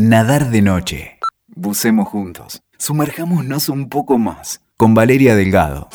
Nadar de noche. Bucemos juntos. Sumerjámonos un poco más. Con Valeria Delgado.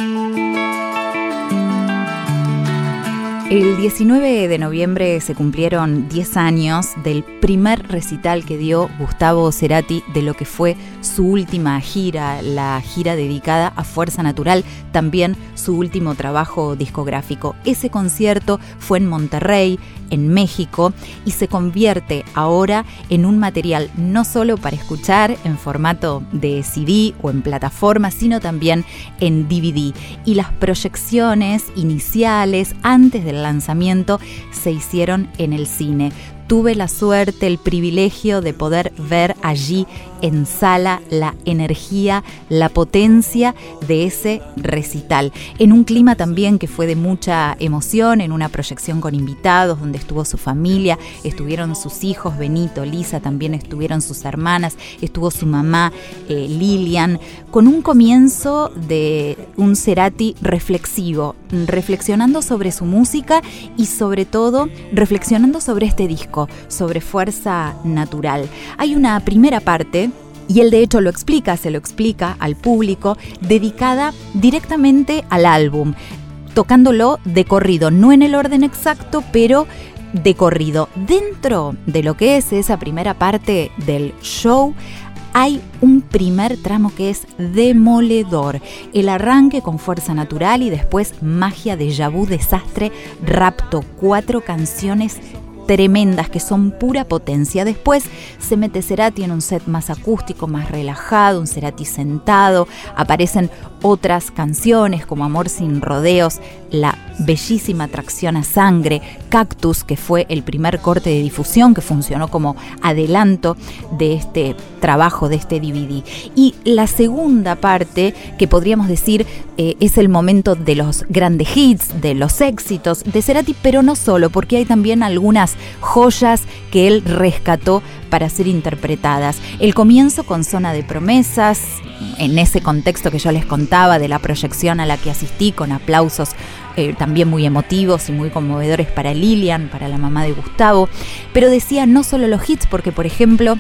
El 19 de noviembre se cumplieron 10 años del primer recital que dio Gustavo Cerati de lo que fue su última gira, la gira dedicada a Fuerza Natural, también su último trabajo discográfico. Ese concierto fue en Monterrey, en México, y se convierte ahora en un material no solo para escuchar en formato de CD o en plataforma, sino también en DVD. Y las proyecciones iniciales antes del lanzamiento se hicieron en el cine tuve la suerte, el privilegio de poder ver allí en sala la energía, la potencia de ese recital. En un clima también que fue de mucha emoción, en una proyección con invitados, donde estuvo su familia, estuvieron sus hijos, Benito, Lisa, también estuvieron sus hermanas, estuvo su mamá, eh, Lilian, con un comienzo de un Cerati reflexivo, reflexionando sobre su música y sobre todo reflexionando sobre este disco sobre fuerza natural. Hay una primera parte y él de hecho lo explica, se lo explica al público, dedicada directamente al álbum, tocándolo de corrido, no en el orden exacto, pero de corrido. Dentro de lo que es esa primera parte del show, hay un primer tramo que es demoledor. El arranque con fuerza natural y después magia de Yabú, desastre, rapto. Cuatro canciones tremendas que son pura potencia. Después se mete Cerati en un set más acústico, más relajado, un Cerati sentado, aparecen otras canciones como Amor sin rodeos, la bellísima atracción a sangre, Cactus, que fue el primer corte de difusión que funcionó como adelanto de este trabajo, de este DVD. Y la segunda parte, que podríamos decir eh, es el momento de los grandes hits, de los éxitos de Cerati, pero no solo, porque hay también algunas joyas que él rescató para ser interpretadas. El comienzo con Zona de Promesas, en ese contexto que yo les contaba de la proyección a la que asistí con aplausos eh, también muy emotivos y muy conmovedores para Lilian, para la mamá de Gustavo, pero decía no solo los hits, porque por ejemplo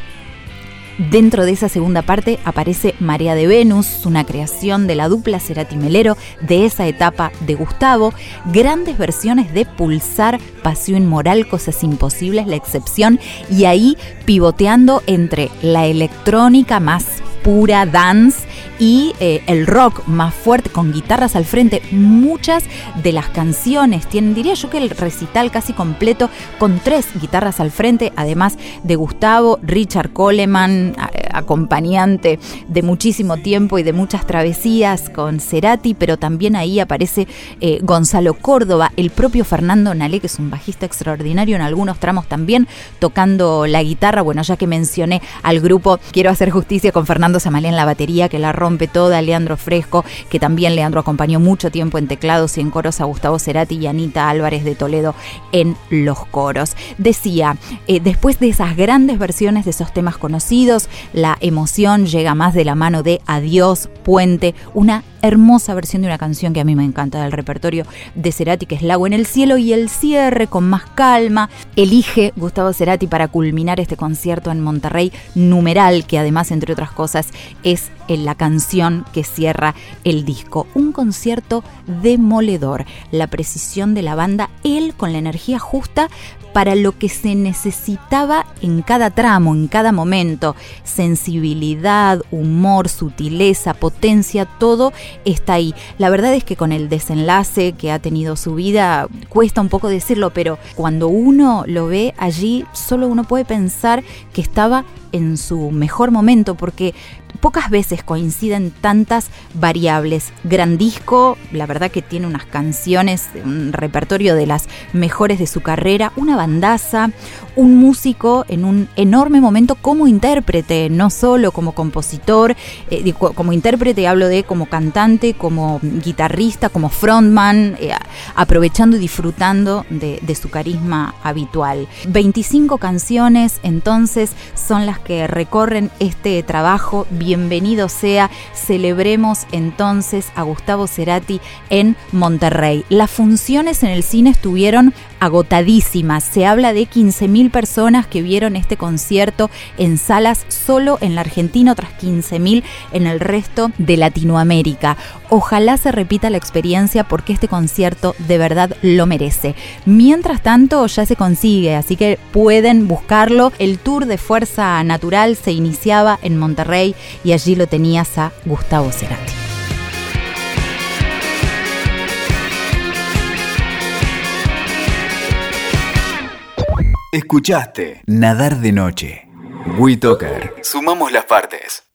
Dentro de esa segunda parte aparece María de Venus, una creación de la dupla Cerati Melero de esa etapa de Gustavo, grandes versiones de Pulsar, Pasión Moral, Cosas Imposibles, La Excepción, y ahí pivoteando entre la electrónica más pura dance y eh, el rock más fuerte con guitarras al frente. Muchas de las canciones tienen, diría yo que el recital casi completo con tres guitarras al frente, además de Gustavo, Richard Coleman, acompañante de muchísimo tiempo y de muchas travesías con Cerati, pero también ahí aparece eh, Gonzalo Córdoba, el propio Fernando Nalé, que es un bajista extraordinario en algunos tramos también, tocando la guitarra. Bueno, ya que mencioné al grupo, quiero hacer justicia con Fernando Samalé en la batería, que la rompe toda, Leandro Fresco, que también Leandro acompañó mucho tiempo en teclados y en coros a Gustavo Cerati y Anita Álvarez de Toledo en los coros. Decía, eh, después de esas grandes versiones de esos temas conocidos, la emoción llega más de la mano de Adiós, Puente, una hermosa versión de una canción que a mí me encanta del repertorio de Cerati, que es Lago en el Cielo, y el cierre con más calma. Elige Gustavo Cerati para culminar este concierto en Monterrey, numeral, que además, entre otras cosas, es la canción que cierra el disco. Un concierto demoledor, la precisión de la banda, él con la energía justa para lo que se necesitaba en cada tramo, en cada momento. Sensibilidad, humor, sutileza, potencia, todo está ahí. La verdad es que con el desenlace que ha tenido su vida, cuesta un poco decirlo, pero cuando uno lo ve allí, solo uno puede pensar que estaba en su mejor momento, porque pocas veces coinciden tantas variables. Gran disco, la verdad que tiene unas canciones, un repertorio de las mejores de su carrera, una bandaza, un músico en un enorme momento como intérprete, no solo como compositor, eh, como intérprete hablo de como cantante, como guitarrista, como frontman, eh, aprovechando y disfrutando de, de su carisma habitual. 25 canciones entonces son las que recorren este trabajo bien bienvenido sea. Celebremos entonces a Gustavo Cerati en Monterrey. Las funciones en el cine estuvieron agotadísimas. Se habla de 15.000 personas que vieron este concierto en salas solo en la Argentina, otras 15.000 en el resto de Latinoamérica. Ojalá se repita la experiencia porque este concierto de verdad lo merece. Mientras tanto, ya se consigue, así que pueden buscarlo. El tour de Fuerza Natural se iniciaba en Monterrey y allí lo tenías a Gustavo Cerati. Escuchaste Nadar de Noche. WeToker. Sumamos las partes.